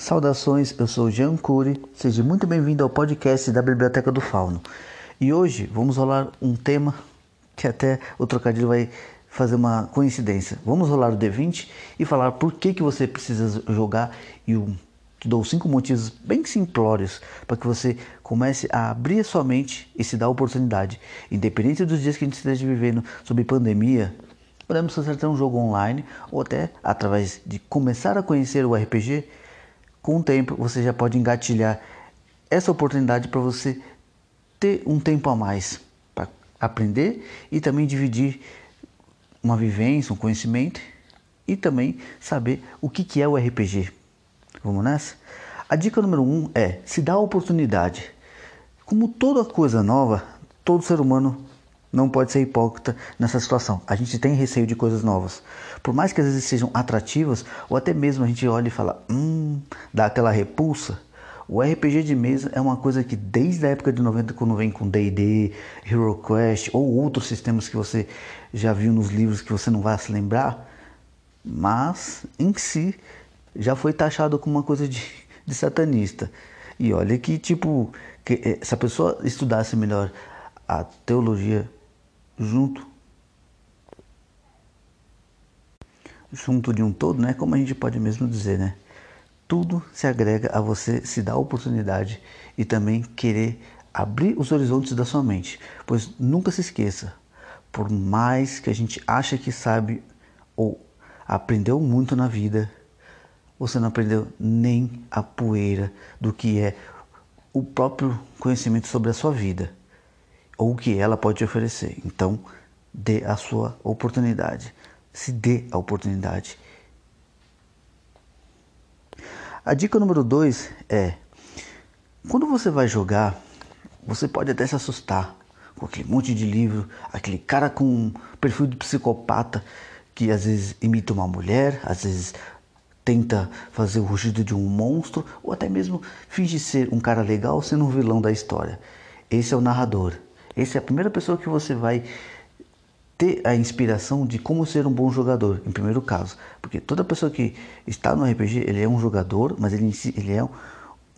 Saudações, eu sou Jean Cury, seja muito bem-vindo ao podcast da Biblioteca do Fauno. E hoje vamos rolar um tema que até o trocadilho vai fazer uma coincidência. Vamos rolar o D20 e falar por que, que você precisa jogar e um, te dou cinco motivos bem simplórios para que você comece a abrir a sua mente e se dar a oportunidade. Independente dos dias que a gente esteja vivendo sob pandemia, podemos até um jogo online ou até através de começar a conhecer o RPG. Com o tempo, você já pode engatilhar essa oportunidade para você ter um tempo a mais para aprender e também dividir uma vivência, um conhecimento e também saber o que, que é o RPG. Vamos nessa? A dica número um é se dá a oportunidade. Como toda coisa nova, todo ser humano não pode ser hipócrita nessa situação. A gente tem receio de coisas novas. Por mais que às vezes sejam atrativas, ou até mesmo a gente olha e fala, hum, dá aquela repulsa. O RPG de mesa é uma coisa que desde a época de 90, quando vem com D&D, Hero Quest ou outros sistemas que você já viu nos livros que você não vai se lembrar, mas em si já foi taxado como uma coisa de, de satanista. E olha que tipo, que, eh, se a pessoa estudasse melhor a teologia junto junto de um todo, né? Como a gente pode mesmo dizer, né? Tudo se agrega a você se dar oportunidade e também querer abrir os horizontes da sua mente, pois nunca se esqueça, por mais que a gente ache que sabe ou aprendeu muito na vida, você não aprendeu nem a poeira do que é o próprio conhecimento sobre a sua vida ou o que ela pode te oferecer. Então, dê a sua oportunidade. Se dê a oportunidade. A dica número dois é: quando você vai jogar, você pode até se assustar com aquele monte de livro, aquele cara com perfil de psicopata que às vezes imita uma mulher, às vezes tenta fazer o rugido de um monstro, ou até mesmo finge ser um cara legal sendo um vilão da história. Esse é o narrador. Essa é a primeira pessoa que você vai ter a inspiração de como ser um bom jogador, em primeiro caso. Porque toda pessoa que está no RPG, ele é um jogador, mas ele, ele é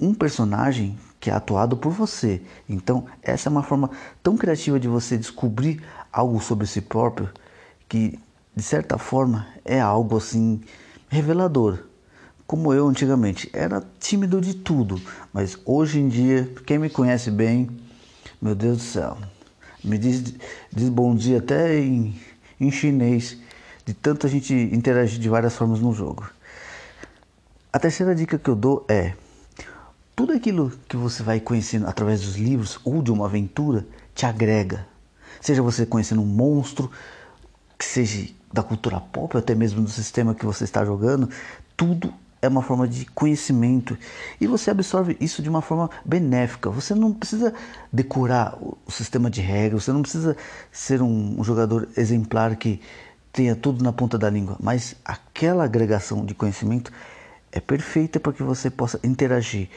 um personagem que é atuado por você. Então, essa é uma forma tão criativa de você descobrir algo sobre si próprio que, de certa forma, é algo assim revelador. Como eu antigamente era tímido de tudo, mas hoje em dia, quem me conhece bem, meu Deus do céu. Me diz, diz bom dia até em, em chinês, de tanto a gente interagir de várias formas no jogo. A terceira dica que eu dou é: tudo aquilo que você vai conhecendo através dos livros ou de uma aventura te agrega. Seja você conhecendo um monstro, que seja da cultura pop, ou até mesmo do sistema que você está jogando, tudo é uma forma de conhecimento e você absorve isso de uma forma benéfica. Você não precisa decorar o sistema de regras, você não precisa ser um, jogador exemplar que tenha tudo na ponta da língua, mas aquela agregação de conhecimento é perfeita para que você possa interagir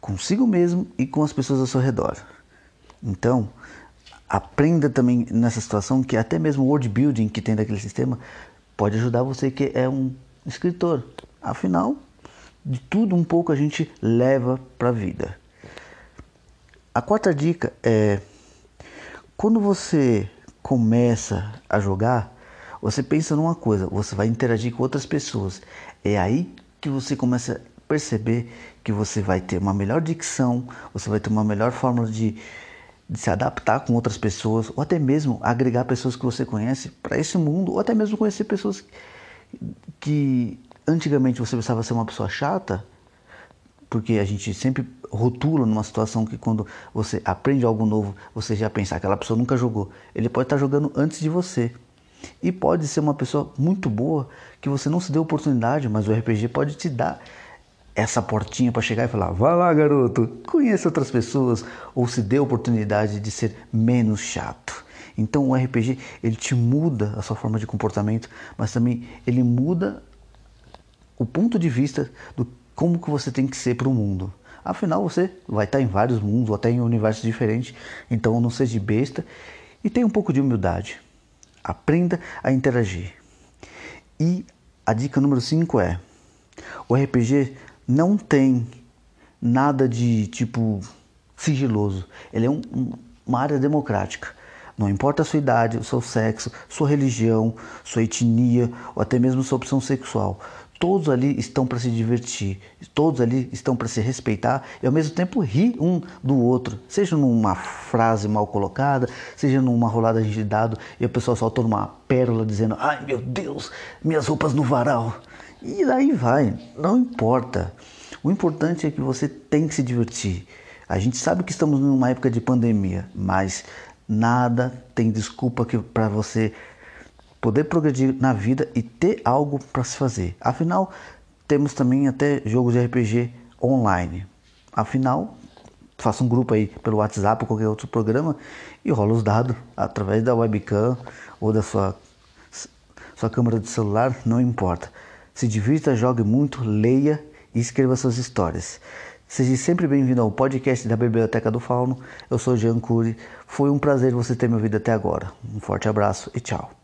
consigo mesmo e com as pessoas ao seu redor. Então, aprenda também nessa situação que até mesmo o word building que tem daquele sistema pode ajudar você que é um escritor. Afinal, de tudo um pouco a gente leva para a vida. A quarta dica é quando você começa a jogar, você pensa numa coisa, você vai interagir com outras pessoas. É aí que você começa a perceber que você vai ter uma melhor dicção, você vai ter uma melhor forma de, de se adaptar com outras pessoas, ou até mesmo agregar pessoas que você conhece para esse mundo, ou até mesmo conhecer pessoas que antigamente você precisava ser uma pessoa chata, porque a gente sempre rotula numa situação que quando você aprende algo novo, você já pensa, aquela pessoa nunca jogou. Ele pode estar jogando antes de você. E pode ser uma pessoa muito boa que você não se deu oportunidade, mas o RPG pode te dar essa portinha para chegar e falar: "Vá lá, garoto, conheça outras pessoas ou se dê a oportunidade de ser menos chato". Então o RPG ele te muda a sua forma de comportamento, mas também ele muda o ponto de vista do como que você tem que ser para o mundo. Afinal, você vai estar em vários mundos ou até em universos diferentes, então não seja besta e tenha um pouco de humildade. Aprenda a interagir. E a dica número 5 é: o RPG não tem nada de tipo sigiloso. Ele é um, uma área democrática. Não importa a sua idade, o seu sexo, sua religião, sua etnia ou até mesmo sua opção sexual. Todos ali estão para se divertir, todos ali estão para se respeitar e ao mesmo tempo rir um do outro, seja numa frase mal colocada, seja numa rolada de dado e a pessoa solta uma pérola dizendo: Ai meu Deus, minhas roupas no varal. E daí vai, não importa. O importante é que você tem que se divertir. A gente sabe que estamos numa época de pandemia, mas nada tem desculpa para você poder progredir na vida e ter algo para se fazer. Afinal, temos também até jogos de RPG online. Afinal, faça um grupo aí pelo WhatsApp ou qualquer outro programa e rola os dados através da webcam ou da sua, sua câmera de celular, não importa. Se divirta, jogue muito, leia e escreva suas histórias. Seja sempre bem-vindo ao podcast da Biblioteca do Fauno. Eu sou Jean Cury. Foi um prazer você ter me ouvido até agora. Um forte abraço e tchau.